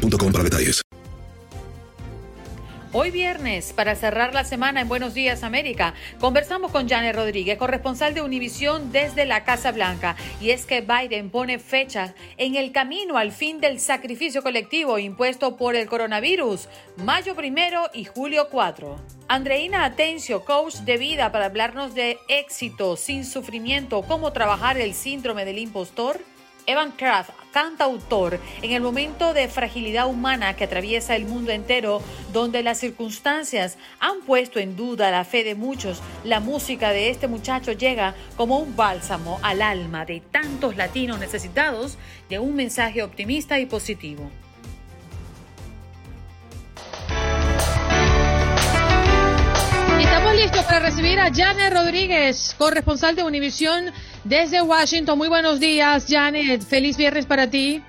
para detalles. Hoy viernes, para cerrar la semana en Buenos Días América, conversamos con Janet Rodríguez, corresponsal de Univisión desde la Casa Blanca. Y es que Biden pone fechas en el camino al fin del sacrificio colectivo impuesto por el coronavirus, mayo primero y julio 4. Andreina Atencio, coach de vida, para hablarnos de éxito sin sufrimiento, cómo trabajar el síndrome del impostor. Evan Kraft, cantautor, en el momento de fragilidad humana que atraviesa el mundo entero, donde las circunstancias han puesto en duda la fe de muchos, la música de este muchacho llega como un bálsamo al alma de tantos latinos necesitados de un mensaje optimista y positivo. Para recibir a Janet Rodríguez, corresponsal de Univisión desde Washington. Muy buenos días, Janet. Feliz viernes para ti.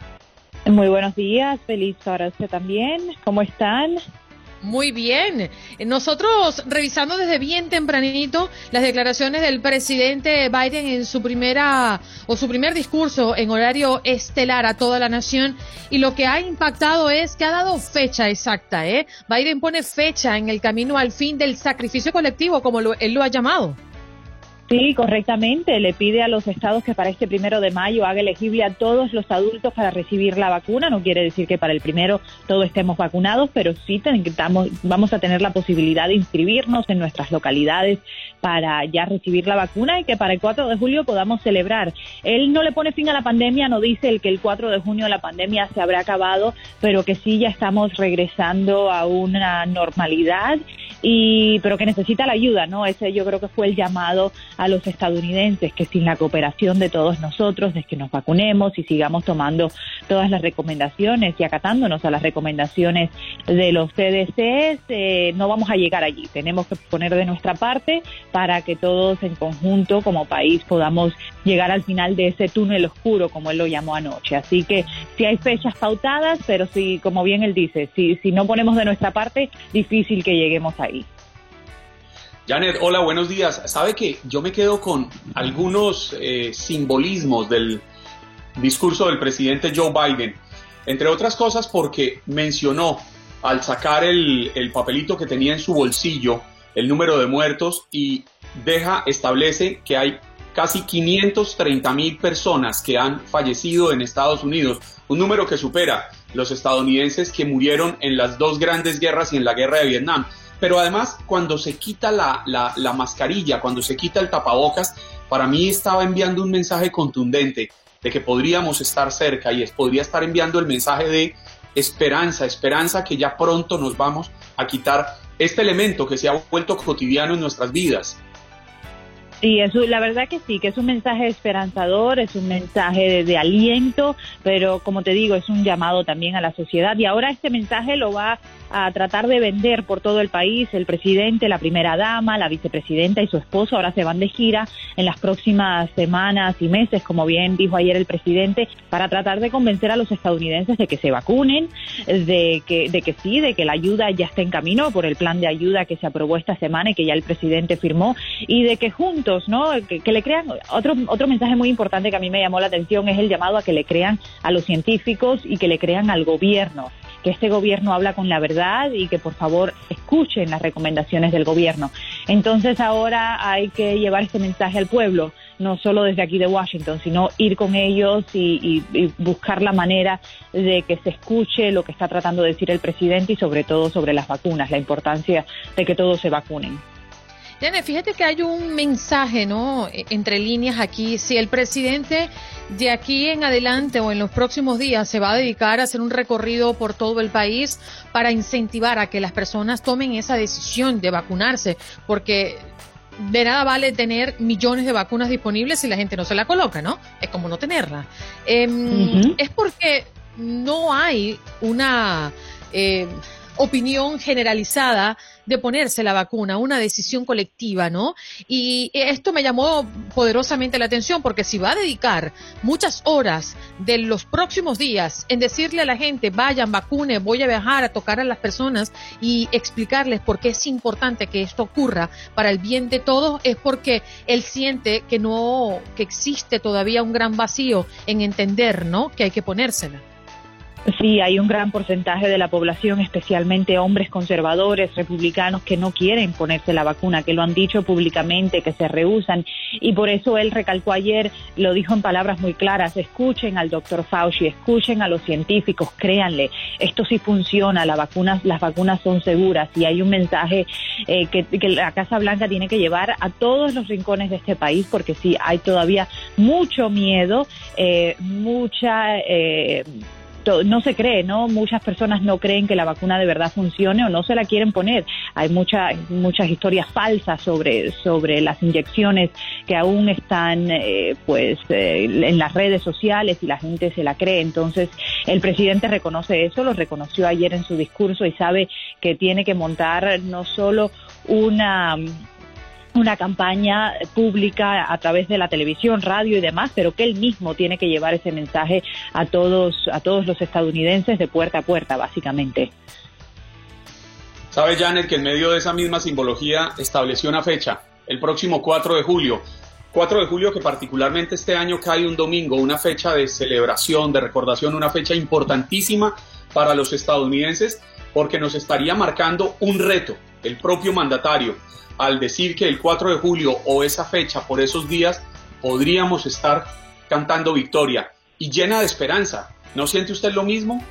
Muy buenos días, feliz para usted también. ¿Cómo están? Muy bien. Nosotros revisando desde bien tempranito las declaraciones del presidente Biden en su primera o su primer discurso en horario estelar a toda la nación y lo que ha impactado es que ha dado fecha exacta, ¿eh? Biden pone fecha en el camino al fin del sacrificio colectivo como él lo ha llamado. Sí, correctamente. Le pide a los estados que para este primero de mayo haga elegible a todos los adultos para recibir la vacuna. No quiere decir que para el primero todos estemos vacunados, pero sí vamos a tener la posibilidad de inscribirnos en nuestras localidades para ya recibir la vacuna y que para el 4 de julio podamos celebrar. Él no le pone fin a la pandemia, no dice el que el 4 de junio la pandemia se habrá acabado, pero que sí ya estamos regresando a una normalidad y pero que necesita la ayuda, ¿no? Ese yo creo que fue el llamado a los estadounidenses que sin la cooperación de todos nosotros, de que nos vacunemos y sigamos tomando todas las recomendaciones y acatándonos a las recomendaciones de los CDC, eh, no vamos a llegar allí. Tenemos que poner de nuestra parte para que todos en conjunto como país podamos llegar al final de ese túnel oscuro, como él lo llamó anoche. Así que sí hay fechas pautadas, pero sí, como bien él dice, si, si no ponemos de nuestra parte, difícil que lleguemos ahí. Janet, hola, buenos días. Sabe que yo me quedo con algunos eh, simbolismos del discurso del presidente Joe Biden, entre otras cosas porque mencionó al sacar el, el papelito que tenía en su bolsillo el número de muertos y deja, establece que hay casi 530 mil personas que han fallecido en Estados Unidos, un número que supera los estadounidenses que murieron en las dos grandes guerras y en la guerra de Vietnam. Pero además, cuando se quita la, la, mascarilla, cuando se quita el tapabocas, para mí estaba enviando un mensaje contundente de que podríamos estar cerca y podría estar enviando el mensaje de esperanza, esperanza que ya pronto nos vamos a quitar este elemento que se ha vuelto cotidiano en nuestras vidas. Sí, eso, la verdad que sí, que es un mensaje esperanzador, es un mensaje de, aliento, pero como te digo, es un llamado también a la sociedad. Y ahora este mensaje lo va a tratar de vender por todo el país. El presidente, la primera dama, la vicepresidenta y su esposo ahora se van de gira en las próximas semanas y meses, como bien dijo ayer el presidente, para tratar de convencer a los estadounidenses de que se vacunen, de que, de que sí, de que la ayuda ya está en camino por el plan de ayuda que se aprobó esta semana y que ya el presidente firmó, y de que juntos ¿no? Que, le crean, otro, otro mensaje muy importante que a mí me llamó la atención es el llamado a que le crean a los científicos y que le crean al gobierno, que este gobierno habla con la verdad y que por favor escuchen las recomendaciones del gobierno. Entonces ahora hay que llevar este mensaje al pueblo, no solo desde aquí de Washington, sino ir con ellos y, y buscar la manera de que se escuche lo que está tratando de decir el presidente y sobre todo sobre las vacunas, la importancia de que todos se vacunen. Tiene, fíjate que hay un mensaje, ¿no? E, entre líneas aquí. Si el presidente de aquí en adelante o en los próximos días se va a dedicar a hacer un recorrido por todo el país para incentivar a que las personas tomen esa decisión de vacunarse, porque de nada vale tener millones de vacunas disponibles si la gente no se la coloca, ¿no? Es como no tenerla. Em, es porque no hay una eh, opinión generalizada de ponerse la vacuna, una decisión colectiva, ¿no? Y esto me llamó poderosamente la atención porque si va a dedicar muchas horas de los próximos días en decirle a la gente, vayan, vacune, voy a viajar a tocar a las personas y explicarles por qué es importante que esto ocurra para el bien de todos, es porque él siente que no, que existe todavía un gran vacío en entender, ¿no? Que hay que ponérsela. Sí, hay un gran porcentaje de la población, especialmente hombres conservadores, republicanos, que no quieren ponerse la vacuna, que lo han dicho públicamente, que se rehusan. Y por eso él recalcó ayer, lo dijo en palabras muy claras, escuchen al doctor Fauci, escuchen a los científicos, créanle, esto sí funciona, las vacunas, las vacunas son seguras y hay un mensaje eh, que, la Casa Blanca tiene que llevar a todos los rincones de este país, porque sí, hay todavía mucho miedo, eh, mucha... Eh, no se cree, ¿no? Muchas personas no creen que la vacuna de verdad funcione o no se la quieren poner. Hay muchas muchas historias falsas sobre, sobre las inyecciones que aún están, eh, pues, eh, en las redes sociales y la gente se la cree. Entonces, el presidente reconoce eso, lo reconoció ayer en su discurso y sabe que tiene que montar no solo una una campaña pública a través de la televisión, radio y demás, pero que él mismo tiene que llevar ese mensaje a todos, a todos los estadounidenses de puerta a puerta, básicamente. Sabe Janet que en medio de esa misma simbología estableció una fecha, el próximo 4 de julio. 4 de julio que particularmente este año cae un domingo, una fecha de celebración, de recordación, una fecha importantísima para los estadounidenses porque nos estaría marcando un reto, el propio mandatario al decir que el 4 de julio o esa fecha por esos días podríamos estar cantando victoria y llena de esperanza. ¿No siente usted lo mismo?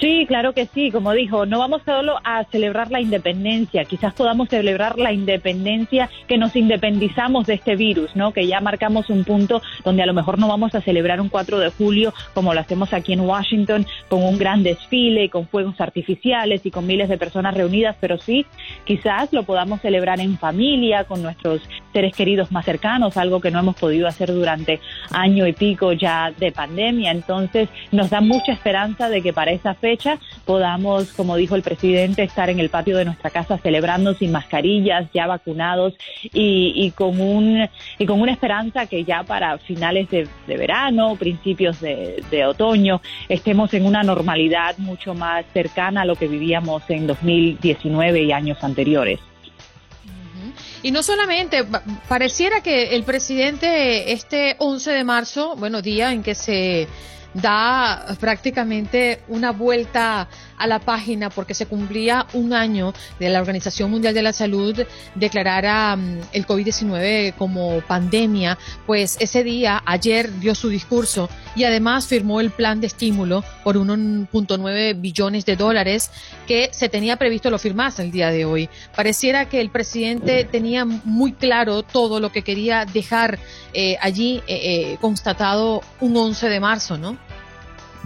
Sí, claro que sí, como dijo, no vamos solo a celebrar la independencia, quizás podamos celebrar la independencia que nos independizamos de este virus, ¿no? Que ya marcamos un punto donde a lo mejor no vamos a celebrar un 4 de julio como lo hacemos aquí en Washington con un gran desfile, con fuegos artificiales y con miles de personas reunidas, pero sí, quizás lo podamos celebrar en familia, con nuestros seres queridos más cercanos, algo que no hemos podido hacer durante año y pico ya de pandemia. Entonces, nos da mucha esperanza de que para esa fecha podamos, como dijo el presidente, estar en el patio de nuestra casa celebrando sin mascarillas, ya vacunados y, con, un, y con una esperanza que ya para finales de, verano, principios de, de otoño, estemos en una normalidad mucho más cercana a lo que vivíamos en 2019 y años anteriores. Y no solamente, pareciera que el presidente este 11 de marzo, bueno, día en que se da prácticamente una vuelta a la página porque se cumplía un año de la Organización Mundial de la Salud declarara mm, el COVID-19 como pandemia, pues ese día, ayer, dio su discurso y además firmó el plan de estímulo por 1.9 billones de dólares que se tenía previsto lo firmase el día de hoy. Pareciera que el presidente tenía muy claro todo lo que quería dejar eh, allí eh, eh, constatado un 11 de marzo, ¿no?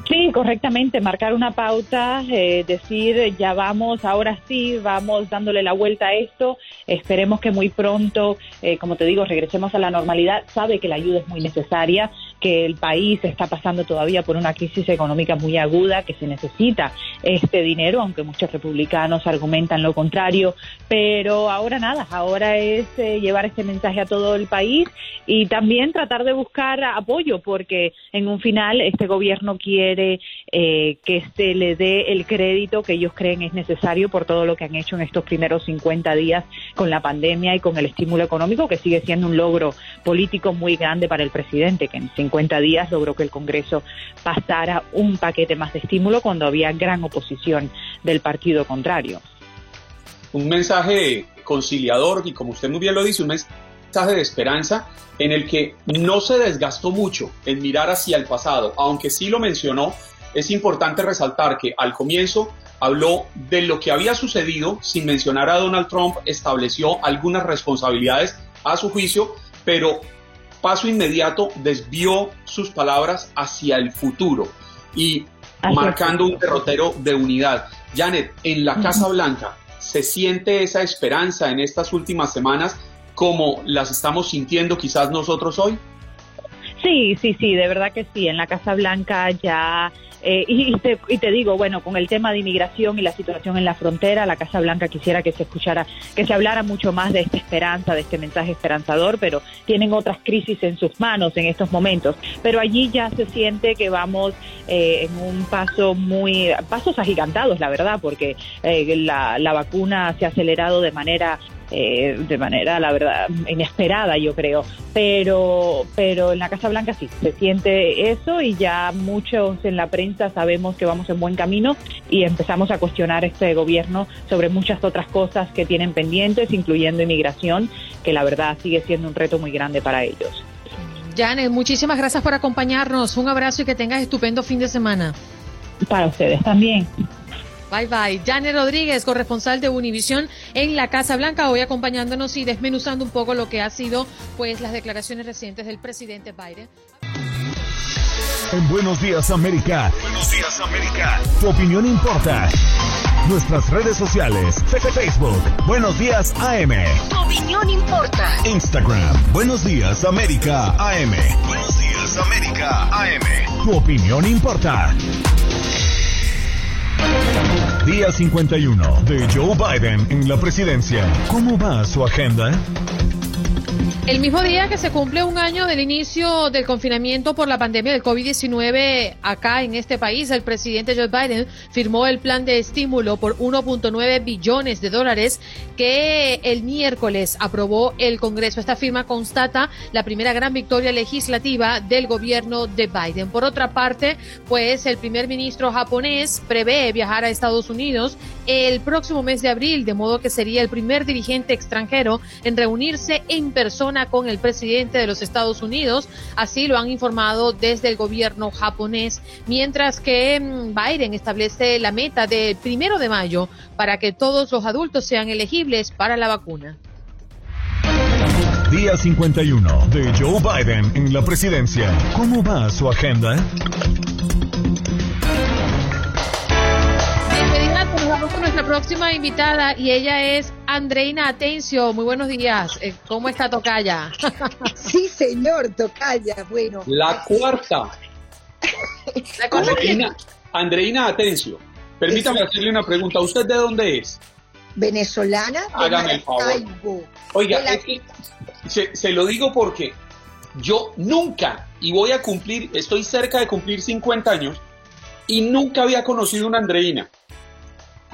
Sí, correctamente, marcar una pauta, eh, decir ya vamos, ahora sí, vamos dándole la vuelta a esto, esperemos que muy pronto, eh, como te digo, regresemos a la normalidad, sabe que la ayuda es muy necesaria, que el país está pasando todavía por una crisis económica muy aguda, que se necesita este dinero, aunque muchos republicanos argumentan lo contrario, pero ahora nada, ahora es eh, llevar este mensaje a todo el país y también tratar de buscar apoyo, porque en un final este gobierno quiere eh, que se le dé el crédito que ellos creen es necesario por todo lo que han hecho en estos primeros 50 días con la pandemia y con el estímulo económico, que sigue siendo un logro político muy grande para el presidente, que en 50 días logró que el Congreso pasara un paquete más de estímulo cuando había gran oposición del partido contrario. Un mensaje conciliador y como usted muy bien lo dice, un mensaje de esperanza en el que no se desgastó mucho en mirar hacia el pasado, aunque sí lo mencionó, es importante resaltar que al comienzo habló de lo que había sucedido sin mencionar a Donald Trump, estableció algunas responsabilidades a su juicio, pero paso inmediato desvió sus palabras hacia el futuro y marcando un derrotero de unidad. Janet, en la Casa Blanca, ¿se siente esa esperanza en estas últimas semanas como las estamos sintiendo quizás nosotros hoy? Sí, sí, sí, de verdad que sí. En la Casa Blanca ya eh, y, te, y, te, digo, bueno, con el tema de inmigración y la situación en la frontera, la Casa Blanca quisiera que se escuchara, que se hablara mucho más de esta esperanza, de este mensaje esperanzador, pero tienen otras crisis en sus manos en estos momentos. Pero allí ya se siente que vamos eh, en un paso muy, pasos agigantados, la verdad, porque eh, la, la vacuna se ha acelerado de manera eh, de manera, la verdad, inesperada, yo creo. Pero, pero en la Casa Blanca sí, se siente eso y ya muchos en la prensa sabemos que vamos en buen camino y empezamos a cuestionar este gobierno sobre muchas otras cosas que tienen pendientes, incluyendo inmigración, que la verdad sigue siendo un reto muy grande para ellos. Janet, muchísimas gracias por acompañarnos. Un abrazo y que tengas estupendo fin de semana. Para ustedes también. Bye bye. Janet Rodríguez, corresponsal de Univisión en la Casa Blanca, hoy acompañándonos y desmenuzando un poco lo que ha sido pues las declaraciones recientes del presidente Biden. En Buenos Días América. Buenos Días América. Tu opinión importa. Nuestras redes sociales. Facebook. Buenos Días AM. Tu opinión importa. Instagram. Buenos Días América AM. Buenos Días América AM. Tu opinión importa. Día 51 de Joe Biden en la presidencia. ¿Cómo va su agenda? El mismo día que se cumple un año del inicio del confinamiento por la pandemia del COVID-19 acá en este país, el presidente Joe Biden firmó el plan de estímulo por 1.9 billones de dólares que el miércoles aprobó el Congreso. Esta firma constata la primera gran victoria legislativa del gobierno de Biden. Por otra parte, pues el primer ministro japonés prevé viajar a Estados Unidos el próximo mes de abril, de modo que sería el primer dirigente extranjero en reunirse en persona con el presidente de los Estados Unidos, así lo han informado desde el gobierno japonés, mientras que mm, Biden establece la meta del primero de mayo para que todos los adultos sean elegibles para la vacuna. Día 51 de Joe Biden en la presidencia. ¿Cómo va su agenda? Vamos con nuestra próxima invitada y ella es Andreina Atencio. Muy buenos días. Eh, ¿Cómo está Tocaya? Sí, señor, Tocaya. Bueno. La cuarta. Andreina, Andreina Atencio. Permítame hacerle una pregunta. ¿Usted de dónde es? Venezolana. Hágame el favor. Oiga, es que se, se lo digo porque yo nunca, y voy a cumplir, estoy cerca de cumplir 50 años, y nunca había conocido una Andreina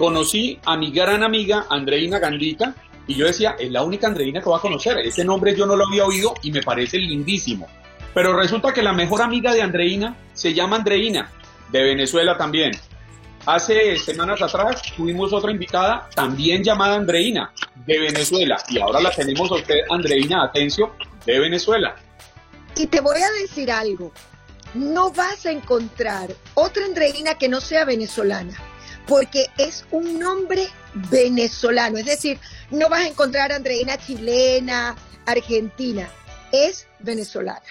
conocí a mi gran amiga Andreina Gandica y yo decía, es la única Andreina que voy a conocer. Ese nombre yo no lo había oído y me parece lindísimo. Pero resulta que la mejor amiga de Andreina se llama Andreina, de Venezuela también. Hace semanas atrás tuvimos otra invitada, también llamada Andreina, de Venezuela. Y ahora la tenemos a usted, Andreina Atencio, de Venezuela. Y te voy a decir algo. No vas a encontrar otra Andreina que no sea venezolana porque es un nombre venezolano, es decir, no vas a encontrar Andreina chilena, argentina, es venezolana.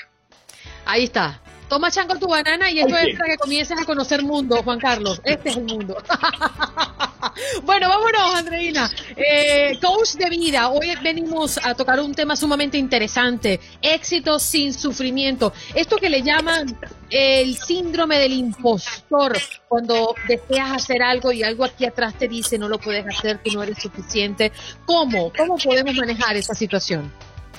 Ahí está. Toma chanco tu banana y esto es para que comiences a conocer mundo, Juan Carlos. Este es el mundo. bueno, vámonos, Andreina. Eh, coach de vida. Hoy venimos a tocar un tema sumamente interesante. Éxito sin sufrimiento. Esto que le llaman el síndrome del impostor. Cuando deseas hacer algo y algo aquí atrás te dice no lo puedes hacer, que no eres suficiente. ¿Cómo? ¿Cómo podemos manejar esa situación?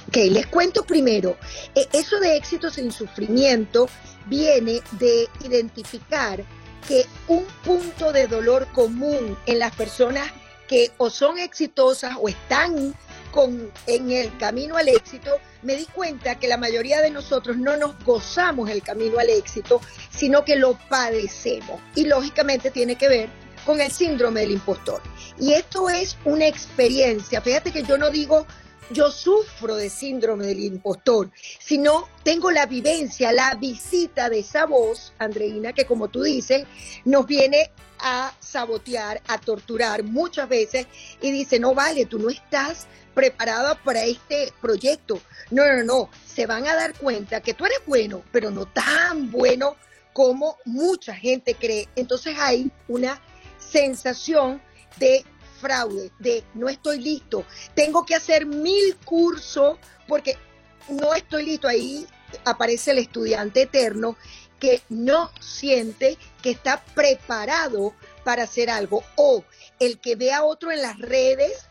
Ok, les cuento primero. Eh, eso de éxito sin sufrimiento viene de identificar que un punto de dolor común en las personas que o son exitosas o están con, en el camino al éxito, me di cuenta que la mayoría de nosotros no nos gozamos el camino al éxito, sino que lo padecemos. Y lógicamente tiene que ver con el síndrome del impostor. Y esto es una experiencia. Fíjate que yo no digo yo sufro de síndrome del impostor, sino tengo la vivencia, la visita de esa voz, Andreina, que como tú dices, nos viene a sabotear, a torturar muchas veces y dice, no vale, tú no estás preparada para este proyecto. No, no, no, se van a dar cuenta que tú eres bueno, pero no tan bueno como mucha gente cree. Entonces hay una sensación de fraude, de no estoy listo, tengo que hacer mil cursos porque no estoy listo. Ahí aparece el estudiante eterno que no siente que está preparado para hacer algo. O el que ve a otro en las redes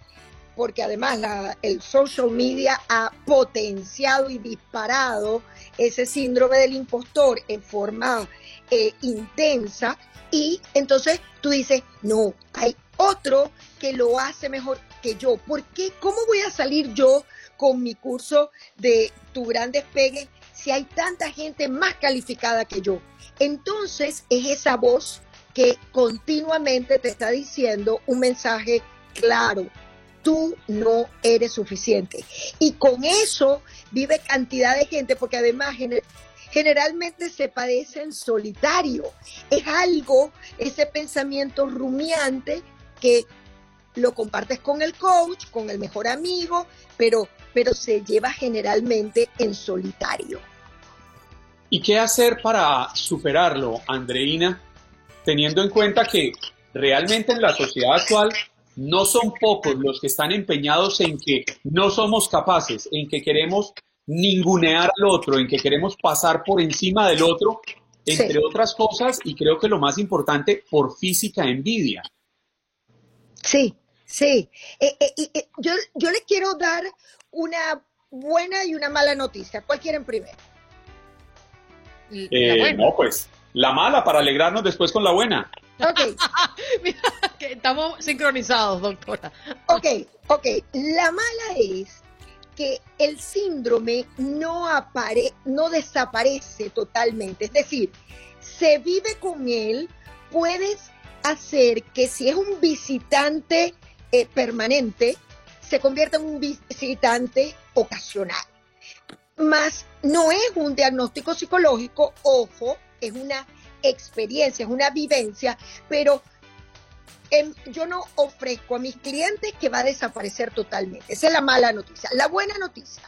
porque además el social media ha potenciado y disparado ese síndrome del impostor en forma eh, intensa. Y entonces tú dices, no, hay otro que lo hace mejor que yo. ¿Por qué? ¿Cómo voy a salir yo con mi curso de Tu Gran Despegue si hay tanta gente más calificada que yo? Entonces es esa voz que continuamente te está diciendo un mensaje claro, tú no eres suficiente. Y con eso vive cantidad de gente, porque además generalmente se padece en solitario. Es algo, ese pensamiento rumiante que lo compartes con el coach, con el mejor amigo, pero, pero se lleva generalmente en solitario. ¿Y qué hacer para superarlo, Andreina, teniendo en cuenta que realmente en la sociedad actual no son pocos los que están empeñados en que no somos capaces, en que queremos ningunear al otro, en que queremos pasar por encima del otro, entre otras cosas, y creo que lo más importante, por física envidia. Sí, sí. Eh, eh, eh, yo, yo les quiero dar una buena y una mala noticia. ¿Cuál quieren primero? no, pues la mala para alegrarnos después con la buena. Ok. estamos sincronizados, doctora. Ok, ok. La mala es que el síndrome no, apare no desaparece totalmente. Es decir, se vive con él, puedes hacer que si es un visitante eh, permanente, se convierta en un visitante ocasional. Más no es un diagnóstico psicológico, ojo, es una experiencia, es una vivencia, pero em, yo no ofrezco a mis clientes que va a desaparecer totalmente. Esa es la mala noticia. La buena noticia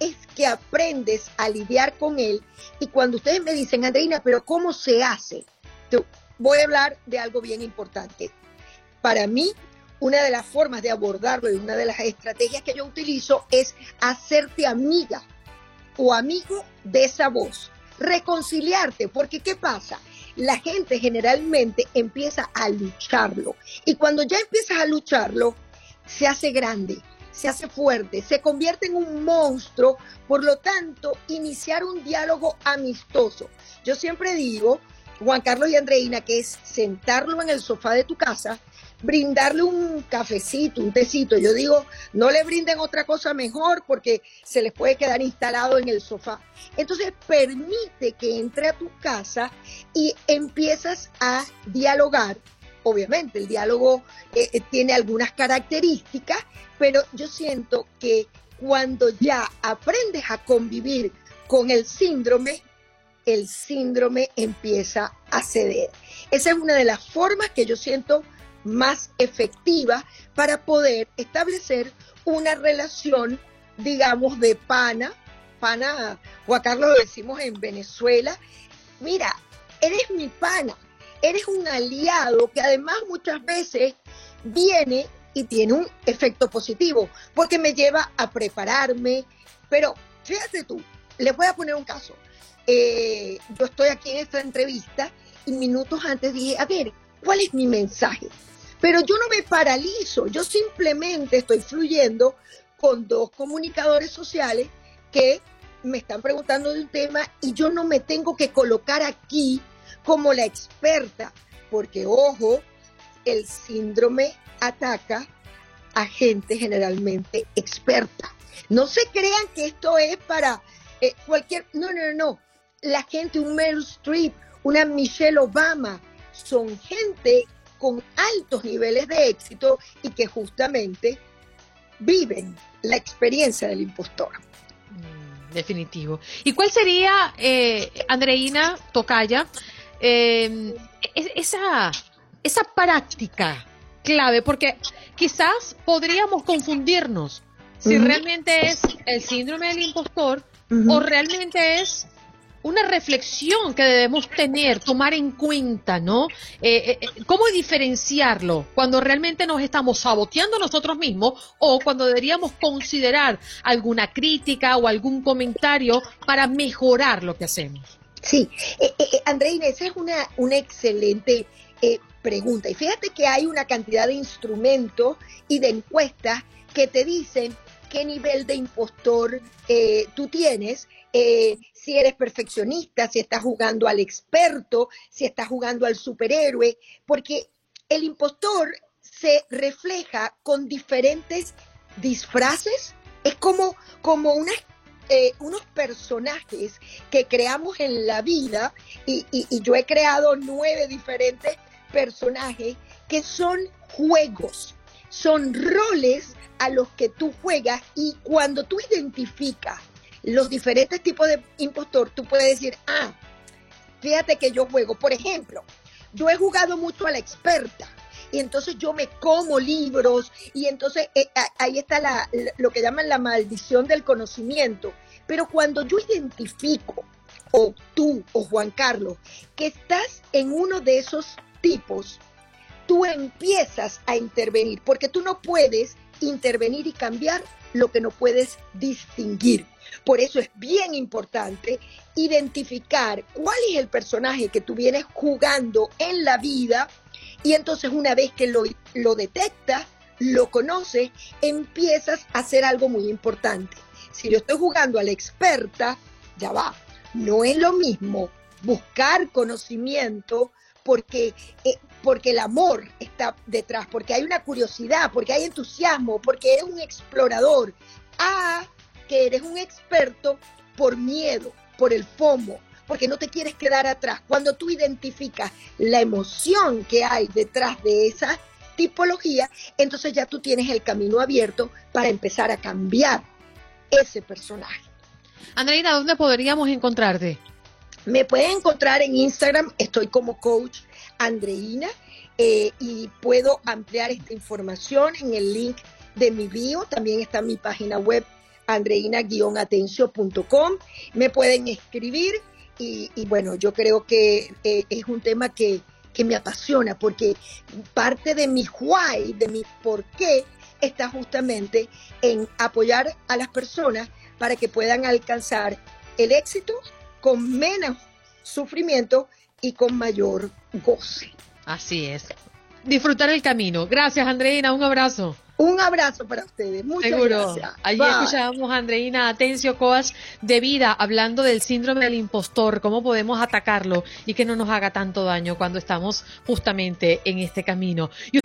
es que aprendes a lidiar con él y cuando ustedes me dicen, Andreina, pero ¿cómo se hace? Voy a hablar de algo bien importante. Para mí, una de las formas de abordarlo y una de las estrategias que yo utilizo es hacerte amiga o amigo de esa voz reconciliarte, porque ¿qué pasa? La gente generalmente empieza a lucharlo y cuando ya empiezas a lucharlo, se hace grande, se hace fuerte, se convierte en un monstruo, por lo tanto, iniciar un diálogo amistoso. Yo siempre digo, Juan Carlos y Andreina, que es sentarlo en el sofá de tu casa, brindarle un cafecito, un tecito. Yo digo, no le brinden otra cosa mejor porque se les puede quedar instalado en el sofá. Entonces, permite que entre a tu casa y empiezas a dialogar. Obviamente, el diálogo eh, eh, tiene algunas características, pero yo siento que cuando ya aprendes a convivir con el síndrome, el síndrome empieza a ceder. Esa es una de las formas que yo siento más efectiva para poder establecer una relación, digamos, de pana, pana, Juan Carlos lo decimos en Venezuela, mira, eres mi pana, eres un aliado que además muchas veces viene y tiene un efecto positivo, porque me lleva a prepararme, pero fíjate tú, les voy a poner un caso. Eh, yo estoy aquí en esta entrevista y minutos antes dije, a ver, ¿cuál es mi mensaje? Pero yo no me paralizo, yo simplemente estoy fluyendo con dos comunicadores sociales que me están preguntando de un tema y yo no me tengo que colocar aquí como la experta, porque ojo, el síndrome ataca a gente generalmente experta. No se crean que esto es para eh, cualquier... No, no, no. La gente, un Meryl Streep, una Michelle Obama, son gente con altos niveles de éxito y que justamente viven la experiencia del impostor. Mm, definitivo. ¿Y cuál sería, eh, Andreina Tocaya, em, esa, esa práctica clave? Porque quizás podríamos confundirnos si realmente es el síndrome del impostor o realmente es una reflexión que debemos tener, tomar en cuenta, ¿no? Eh, eh, ¿Cómo diferenciarlo cuando realmente nos estamos saboteando nosotros mismos o cuando deberíamos considerar alguna crítica o algún comentario para mejorar lo que hacemos? Sí, eh, Andreina, esa es una, una excelente pregunta. Y fíjate que hay una cantidad de instrumentos y de encuestas que te dicen qué nivel de impostor tú tienes eh, si eres perfeccionista, si estás jugando al experto, si estás jugando al superhéroe, porque el impostor se refleja con diferentes disfraces, es como, como eh, unos personajes que creamos en la vida y, y yo he creado nueve diferentes personajes que son juegos, son roles a los que tú juegas y cuando tú identificas los diferentes tipos de impostor, tú puedes decir, ah, fíjate que yo juego, por ejemplo, yo he jugado mucho a la experta y entonces yo me como libros y entonces eh, ahí está la, lo que llaman la maldición del conocimiento. Pero cuando yo identifico, o tú o Juan Carlos, que estás en uno de esos tipos, tú empiezas a intervenir, porque tú no puedes intervenir y cambiar lo que no puedes distinguir. Por eso es bien importante identificar cuál es el personaje que tú vienes jugando en la vida y entonces una vez que lo, lo detectas, lo conoces, empiezas a hacer algo muy importante. Si yo estoy jugando a la experta, ya va, no es lo mismo buscar conocimiento porque, eh, porque el amor está detrás, porque hay una curiosidad, porque hay entusiasmo, porque eres un explorador, a que eres un experto por miedo, por el FOMO, porque no te quieres quedar atrás. Cuando tú identificas la emoción que hay detrás de esa tipología, entonces ya tú tienes el camino abierto para empezar a cambiar ese personaje. Andreina, ¿dónde podríamos encontrarte? Me pueden encontrar en Instagram, estoy como coach Andreina eh, y puedo ampliar esta información en el link de mi bio, también está mi página web andreina-atencio.com. Me pueden escribir y, bueno, yo creo que eh, es un tema que, que, me apasiona porque parte de mi why, de mi por qué, está justamente en apoyar a las personas para que puedan alcanzar el éxito con menos sufrimiento y con mayor goce. Así es. Disfrutar el camino. Gracias, Andreina. Un abrazo. Un abrazo para ustedes. Muchas Seguro. gracias. Allí escuchábamos a Andreina Atencio Coas de vida hablando del síndrome del impostor, cómo podemos atacarlo y que no nos haga tanto daño cuando estamos justamente en este camino.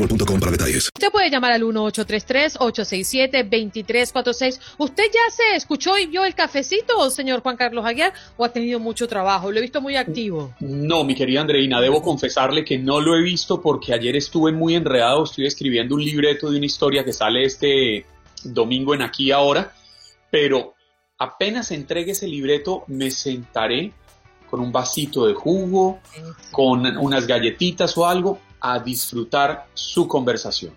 boostmobile.com para detalles. Usted puede llamar al 1833-867-2346. ¿Usted ya se escuchó y vio el cafecito, señor Juan Carlos Aguiar, o ha tenido mucho trabajo? Lo he visto muy activo. No, mi querida Andreina, debo confesarle que no lo he visto porque ayer estuve muy enredado. Estoy escribiendo un libreto de una historia que sale este domingo en Aquí Ahora, pero apenas entregue ese libreto me sentaré con un vasito de jugo, con unas galletitas o algo, a disfrutar su conversación.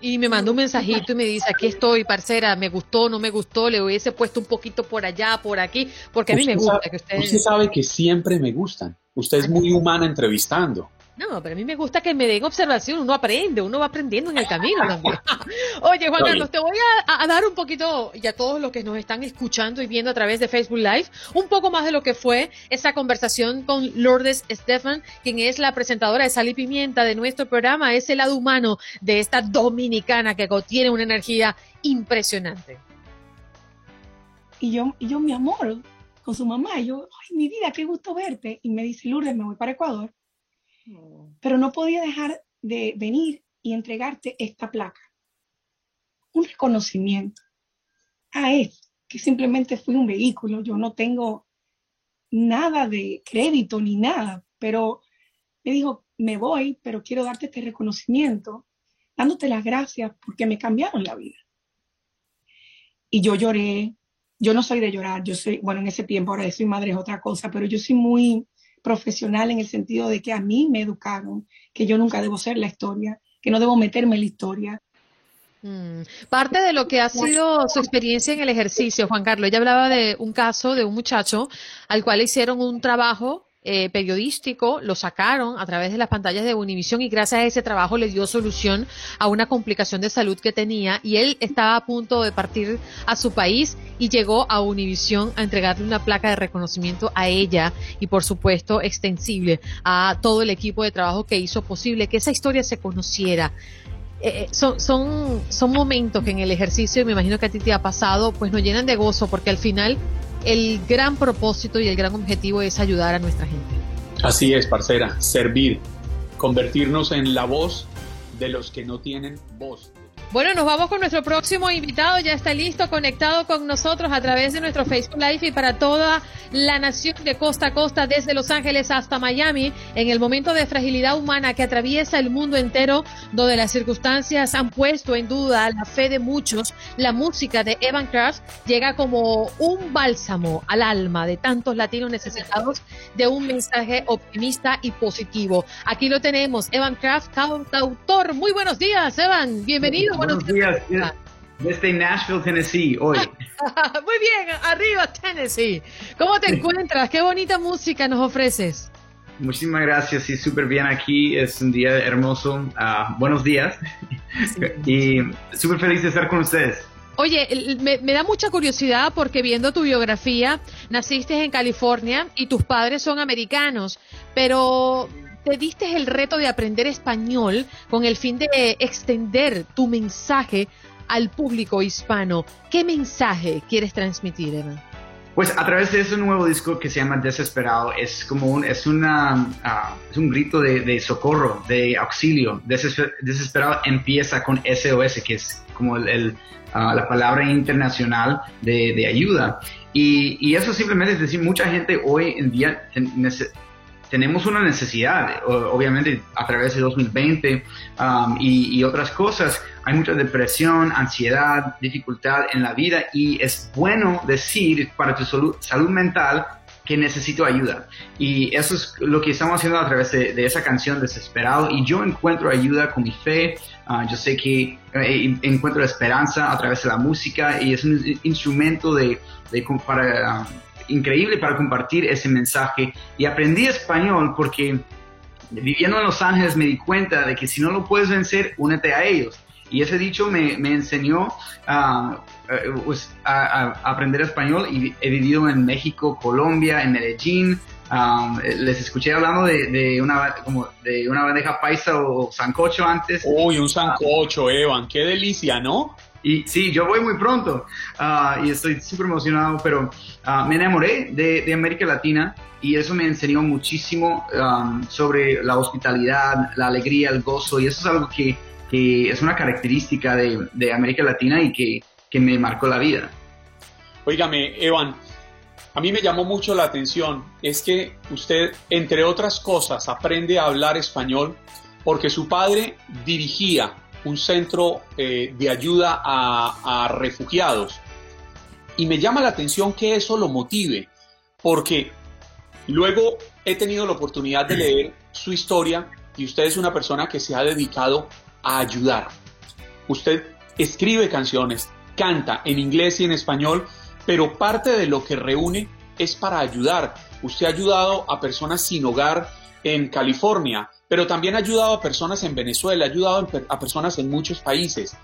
Y me mandó un mensajito y me dice, aquí estoy, parcera, me gustó, no me gustó, le hubiese puesto un poquito por allá, por aquí, porque a mí me gusta que usted... Usted sabe que siempre me gustan. Usted es muy humana entrevistando. No, pero a mí me gusta que me den observación, uno aprende, uno va aprendiendo en el camino también. Oye, Juan Carlos, te voy a, dar un poquito, y a todos los que nos están escuchando y viendo a través de Facebook Live, un poco más de lo que fue esa conversación con Lourdes Stefan, quien es la presentadora de Sal y Pimienta de nuestro programa, es el lado humano de esta dominicana que tiene una energía impresionante. Y yo, y yo mi amor, con su mamá, y yo, ay, mi vida, qué gusto verte. Y me dice, Lourdes, me voy para Ecuador pero no podía dejar de venir y entregarte esta placa. Un reconocimiento a él, que simplemente fui un vehículo. Yo no tengo nada de crédito ni nada, pero me dijo, me voy, pero quiero darte este reconocimiento, dándote las gracias porque me cambiaron la vida. Y yo lloré, yo no soy de llorar, yo soy, bueno, en ese tiempo ahora soy madre es otra cosa, pero yo soy muy profesional en el sentido de que a mí me educaron, que yo nunca debo ser la historia, que no debo meterme en la historia. Mm. Parte de lo que ha sido su experiencia en el ejercicio, Juan Carlos, ella hablaba de un caso de un muchacho al cual hicieron un trabajo eh, periodístico, lo sacaron a través de las pantallas de Univisión y gracias a ese trabajo le dio solución a una complicación de salud que tenía y él estaba a punto de partir a su país y llegó a Univisión a entregarle una placa de reconocimiento a ella y por supuesto extensible a todo el equipo de trabajo que hizo posible que esa historia se conociera. Eh, eh, son, son, son momentos que en el ejercicio, y me imagino que a ti te ha pasado, pues nos llenan de gozo porque al final el gran propósito y el gran objetivo es ayudar a nuestra gente. Así es, parcera, servir, convertirnos en la voz de los que no tienen voz. Bueno, nos vamos con nuestro próximo invitado. Ya está listo, conectado con nosotros a través de nuestro Facebook Live y para toda la nación de costa a costa, desde Los Ángeles hasta Miami, en el momento de fragilidad humana que atraviesa el mundo entero, donde las circunstancias han puesto en duda la fe de muchos, la música de Evan Kraft llega como un bálsamo al alma de tantos latinos necesitados de un mensaje optimista y positivo. Aquí lo tenemos, Evan Kraft, cantautor. Muy buenos días, Evan. Bienvenido buenos, días. Desde Nashville, Tennessee, hoy. Muy bien, arriba Tennessee. ¿Cómo te encuentras? Qué bonita música nos ofreces. Muchísimas gracias y súper bien aquí. Es un día hermoso. Ah, buenos días. y súper feliz de estar con ustedes. Oye, me, me, da mucha curiosidad porque viendo tu biografía, naciste en California y tus padres son americanos, pero te diste el reto de aprender español con el fin de extender tu mensaje al público hispano. ¿Qué mensaje quieres transmitir, Eva? Pues a través de ese nuevo disco que se llama Desesperado, es como un, es una, ah, es un grito de, socorro, de auxilio. desesperado empieza con SOS, que es como el, ah, la palabra internacional de, ayuda. Y, y, eso simplemente es decir, mucha gente hoy en día tenemos una necesidad, obviamente a través de 2020 um, y, otras cosas, hay mucha depresión, ansiedad, dificultad en la vida y es bueno decir para tu salud, salud mental que necesito ayuda. Y eso es lo que estamos haciendo a través de, esa canción Desesperado. Y yo encuentro ayuda con mi fe. Uh, yo sé que eh, encuentro esperanza a través de la música y es un instrumento de, de para, increíble para compartir ese mensaje. Y aprendí español porque viviendo en Los Ángeles me di cuenta de que si no lo puedes vencer, únete a ellos. Y ese dicho me, me enseñó uh, pues, a, aprender español y he vivido en México, Colombia, en Medellín. Um, les escuché hablando de, de, una, como de una bandeja paisa o sancocho antes. Uy, un sancocho, Evan, qué delicia, ¿no? Y sí, yo voy muy pronto. Uh, y estoy súper emocionado, pero uh, me enamoré de, de, América Latina y eso me enseñó muchísimo um, sobre la hospitalidad, la alegría, el gozo. Y eso es algo que, que es una característica de, de América Latina y que, que, me marcó la vida. Óigame, Evan, a mí me llamó mucho la atención, es que usted, entre otras cosas, aprende a hablar español porque su padre dirigía un centro eh, de ayuda a, refugiados. Y me llama la atención que eso lo motive, porque luego he tenido la oportunidad de leer su historia y usted es una persona que se ha dedicado a ayudar. Usted escribe canciones, canta en inglés y en español, pero parte de lo que reúne es para ayudar. Usted ha ayudado a personas sin hogar en California, pero también ha ayudado a personas en Venezuela, ha ayudado a personas en muchos países.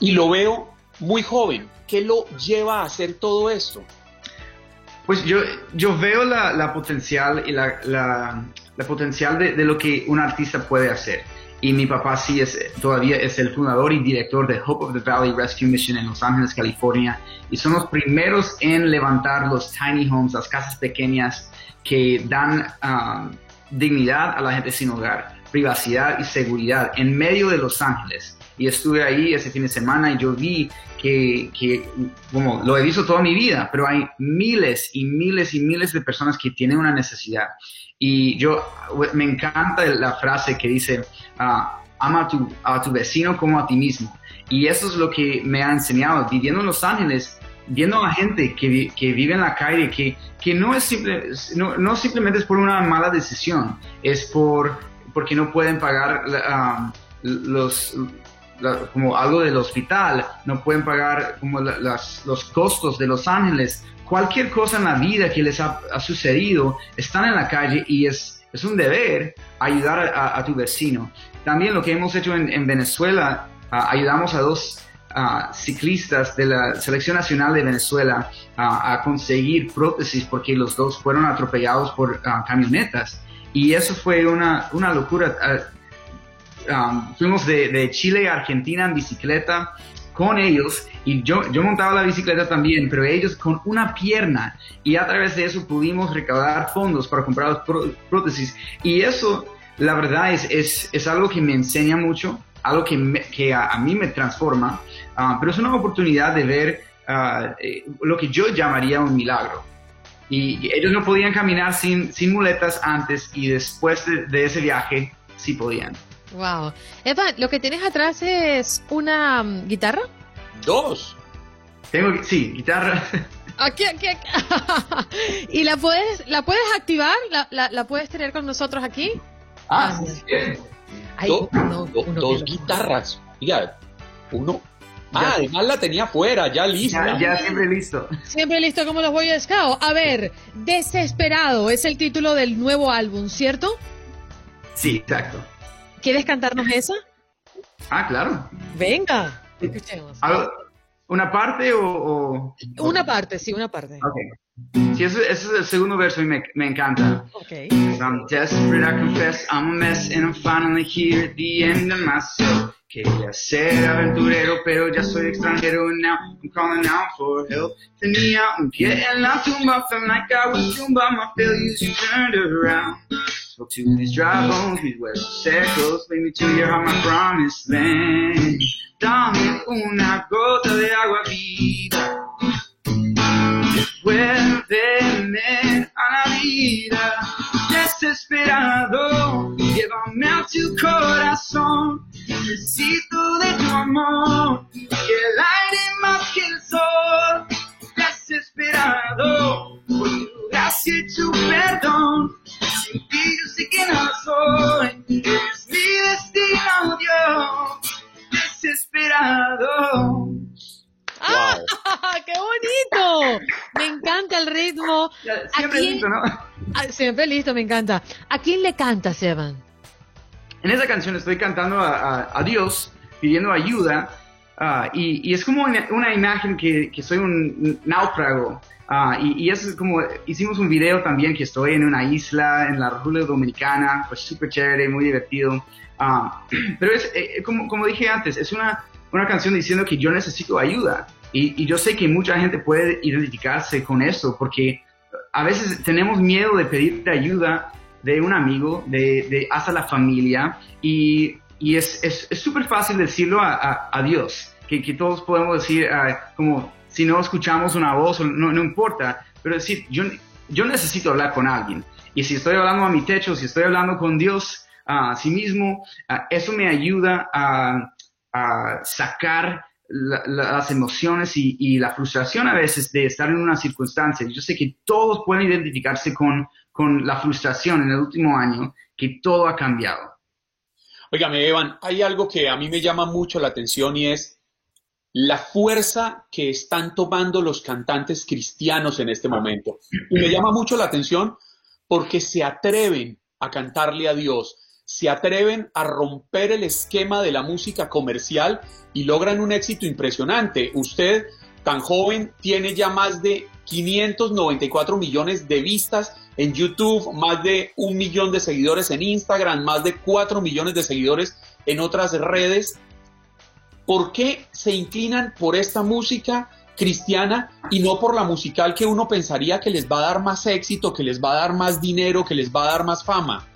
Y lo veo muy joven. ¿Qué lo lleva a hacer todo esto? Pues yo, yo veo la, potencial y la, la, potencial de, de, lo que un artista puede hacer. Y mi papá sí es, todavía es el fundador y director de Hope of the Valley Rescue Mission en Los Ángeles, California. Y son los primeros en levantar los tiny homes, las casas pequeñas que dan um, dignidad a la gente sin hogar. privacidad y seguridad en medio de Los Ángeles. Y estuve ahí ese fin de semana y yo vi que, que, como lo he visto toda mi vida, pero hay miles y miles y miles de personas que tienen una necesidad. Y yo me encanta la frase que dice, ah, ama tu, a tu vecino como a ti mismo. Y eso es lo que me ha enseñado, viviendo en Los Ángeles, viendo a la gente que, que vive en la calle, que, que no, es simple, no, no, simplemente es por una mala decisión, es por, porque no pueden pagar ah, los, como algo del hospital, no pueden pagar como las, los costos de Los Ángeles, cualquier cosa en la vida que les ha, sucedido, están en la calle y es, es un deber ayudar a, tu vecino. También lo que hemos hecho en, Venezuela, ayudamos a dos ciclistas de la Selección Nacional de Venezuela a conseguir prótesis porque los dos fueron atropellados por camionetas. Y eso fue una, una locura. Um, fuimos de, Chile a Argentina en bicicleta con ellos y yo, yo montaba la bicicleta también, pero ellos con una pierna y a través de eso pudimos recaudar fondos para comprar las prótesis y eso la verdad es, es, es, algo que me enseña mucho, algo que, que a, mí me transforma, uh, pero es una oportunidad de ver uh, eh, lo que yo llamaría un milagro. Y ellos no podían caminar sin, sin muletas antes y después de, de ese viaje sí podían. Wow. Eva, lo que tienes atrás es una mm, guitarra. Dos. Tengo, sí, guitarra. Aquí, aquí, aquí. ¿Y la puedes, la puedes activar? ¿La, la, puedes tener con nosotros aquí? Ah, sí. dos guitarras. Mira, uno. Ah, además la tenía fuera, ya lista. Ya, siempre listo. Siempre listo como los Boy Scouts. A ver, Desesperado es el título del nuevo álbum, ¿cierto? Sí, exacto. ¿Quieres cantarnos esa? Ah, claro. Venga, escuchemos. ¿Una parte o, Una parte, sí, una parte. Ok. Sí, ese, ese, es el segundo verso y me, me encanta. Ok. I'm desperate, I confess, I'm a mess, and I'm finally here at the end of myself. Quería ser aventurero, pero ya soy extranjero, now I'm calling out for help. Tenía un pie en la tumba, felt like I was doomed by my failures, you turned around. Spoke to these dry bones, wet secos, lead me to your heart, my promised land. Dame una gota de agua viva. Vuelveme a la vida, desesperado, llévame a tu corazón. Necesito de tu amor, y el aire más que el sol. Desesperado, por tu gracia y tu perdón. Sin ti yo sé que no soy, es mi destino, Dios. Desesperado. ¡Ah! ¡Qué bonito! Me encanta el ritmo. Siempre listo, ¿no? Ah, siempre listo, me encanta. ¿A quién le canta, Seban? En esa canción estoy cantando a, Dios, pidiendo ayuda, ah, y, es como una, imagen que, soy un náufrago. Uh, y, es como, hicimos un video también que estoy en una isla en la República Dominicana, pues súper chévere, muy divertido. pero es, eh, como, como dije antes, es una, una canción diciendo que yo necesito ayuda. Y, yo sé que mucha gente puede identificarse con eso, porque a veces tenemos miedo de pedir ayuda de un amigo, de, de hasta la familia, y, y es súper es, fácil decirlo a, a, Dios, que, que, todos podemos decir, ah, como si no escuchamos una voz, no, no importa, pero decir, yo, yo necesito hablar con alguien. Y si estoy hablando a mi techo, si estoy hablando con Dios a sí mismo, eso me ayuda a, a sacar las emociones y, la frustración a veces de estar en una circunstancia. Yo sé que todos pueden identificarse con, con la frustración en el último año, que todo ha cambiado. Óigame, Evan, hay algo que a mí me llama mucho la atención y es la fuerza que están tomando los cantantes cristianos en este momento. Y me llama mucho la atención porque se atreven a cantarle a Dios, se atreven a romper el esquema de la música comercial y logran un éxito impresionante. Usted, tan joven, tiene ya más de 594 millones de vistas en YouTube, más de un millón de seguidores en Instagram, más de 4 millones de seguidores en otras redes. ¿Por qué se inclinan por esta música cristiana y no por la musical que uno pensaría que les va a dar más éxito, que les va a dar más dinero, que les va a dar más fama?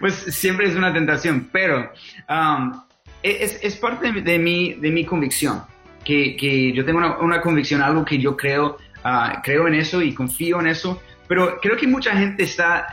pues siempre es una tentación, pero um, es, es, parte de, mi, de mi convicción, que, que yo tengo una, una, convicción, algo que yo creo, uh, creo en eso y confío en eso, pero creo que mucha gente está,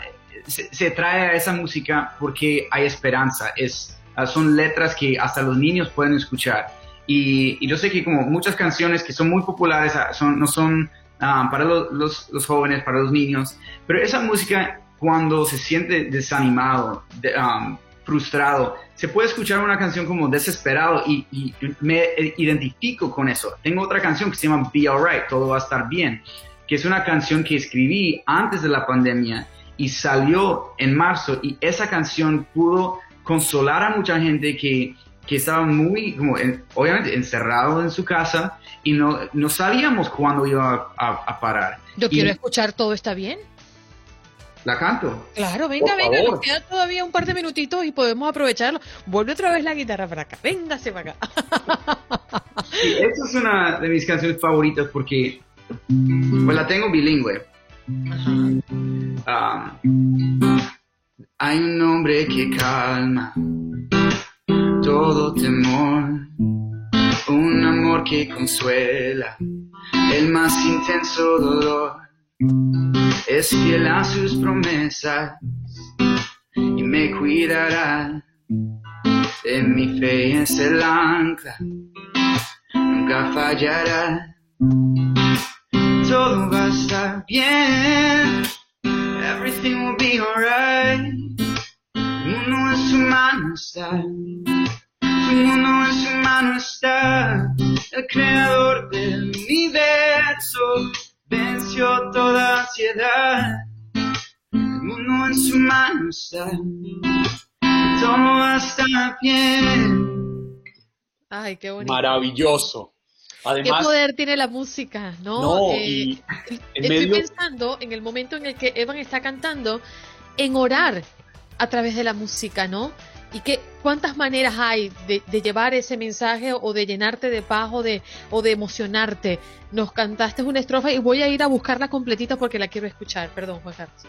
se, se trae a esa música porque hay esperanza, es, uh, son letras que hasta los niños pueden escuchar. Y, y, yo sé que como muchas canciones que son muy populares uh, son, no son uh, para los, los, los, jóvenes, para los niños, pero esa música cuando se siente desanimado, de, um, frustrado, se puede escuchar una canción como Desesperado y, y, me identifico con eso. Tengo otra canción que se llama Be Alright, Todo va a estar bien, que es una canción que escribí antes de la pandemia y salió en marzo y esa canción pudo consolar a mucha gente que, que estaba muy, como obviamente, encerrado en su casa y no, no sabíamos cuándo iba a, a, parar. Yo y, quiero escuchar Todo está bien. ¿La canto? Claro, venga, venga, nos quedan todavía un par de minutitos y podemos aprovecharlo. Vuelve otra vez la guitarra para acá, véngase para acá. Sí, esta es una de mis canciones favoritas porque pues la tengo bilingüe. Um, hay un hombre que calma todo temor, un amor que consuela el más intenso dolor es fiel a sus promesas y me cuidará. De mi fe es el ancla, nunca fallará. Todo va a estar bien, everything will be alright. El mundo en su mano está, el mundo en su mano el creador del universo venció toda ansiedad. El mundo en su mano está. Todo va a estar bien. Ay, qué bonito. Maravilloso. Además, ¿Qué poder tiene la música? No, no eh, y estoy medio, pensando en el momento en el que Evan está cantando, en orar a través de la música, ¿no? Y qué, cuántas maneras hay de, llevar ese mensaje o de llenarte de paz o de, o de emocionarte. Nos cantaste una estrofa y voy a ir a buscarla completita porque la quiero escuchar. Perdón, Juan Carlos.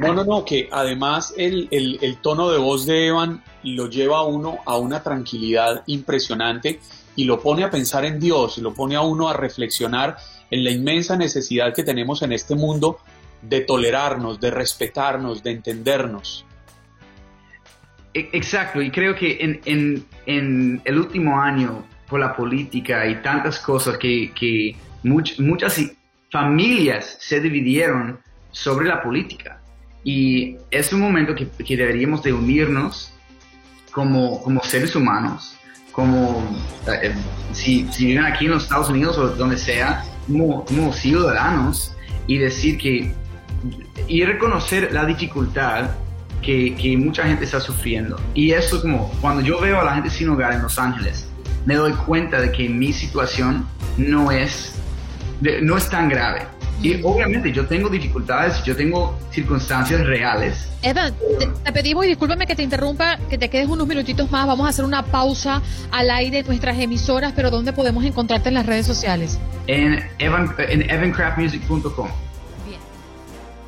No, no, no, que además el, el, el tono de voz de Evan lo lleva a uno a una tranquilidad impresionante y lo pone a pensar en Dios, lo pone a uno a reflexionar en la inmensa necesidad que tenemos en este mundo de tolerarnos, de respetarnos, de entendernos. Exacto, y creo que en, en, en, el último año, por la política y tantas cosas que, que much, muchas familias se dividieron sobre la política. Y es un momento que, que deberíamos de unirnos como, como seres humanos, como eh, si, si, viven aquí en los Estados Unidos o donde sea, como, como ciudadanos, y decir que, y reconocer la dificultad que, que, mucha gente está sufriendo. Y eso como cuando yo veo a la gente sin hogar en Los Ángeles, me doy cuenta de que mi situación no es, de, no es tan grave. Y obviamente yo tengo dificultades, yo tengo circunstancias reales. Evan, te, te, pedimos y discúlpame que te interrumpa, que te quedes unos minutitos más. Vamos a hacer una pausa al aire de nuestras emisoras, pero ¿dónde podemos encontrarte en las redes sociales? En, evan, en evancraftmusic.com.